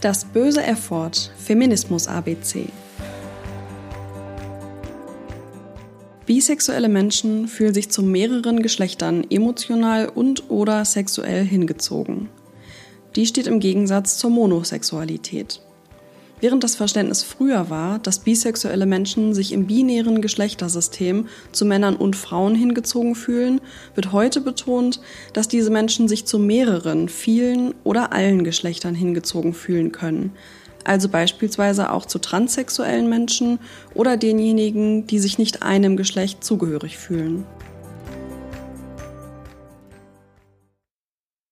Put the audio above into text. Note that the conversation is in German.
Das böse Erford Feminismus ABC. Bisexuelle Menschen fühlen sich zu mehreren Geschlechtern emotional und/oder sexuell hingezogen. Die steht im Gegensatz zur Monosexualität. Während das Verständnis früher war, dass bisexuelle Menschen sich im binären Geschlechtersystem zu Männern und Frauen hingezogen fühlen, wird heute betont, dass diese Menschen sich zu mehreren, vielen oder allen Geschlechtern hingezogen fühlen können. Also beispielsweise auch zu transsexuellen Menschen oder denjenigen, die sich nicht einem Geschlecht zugehörig fühlen.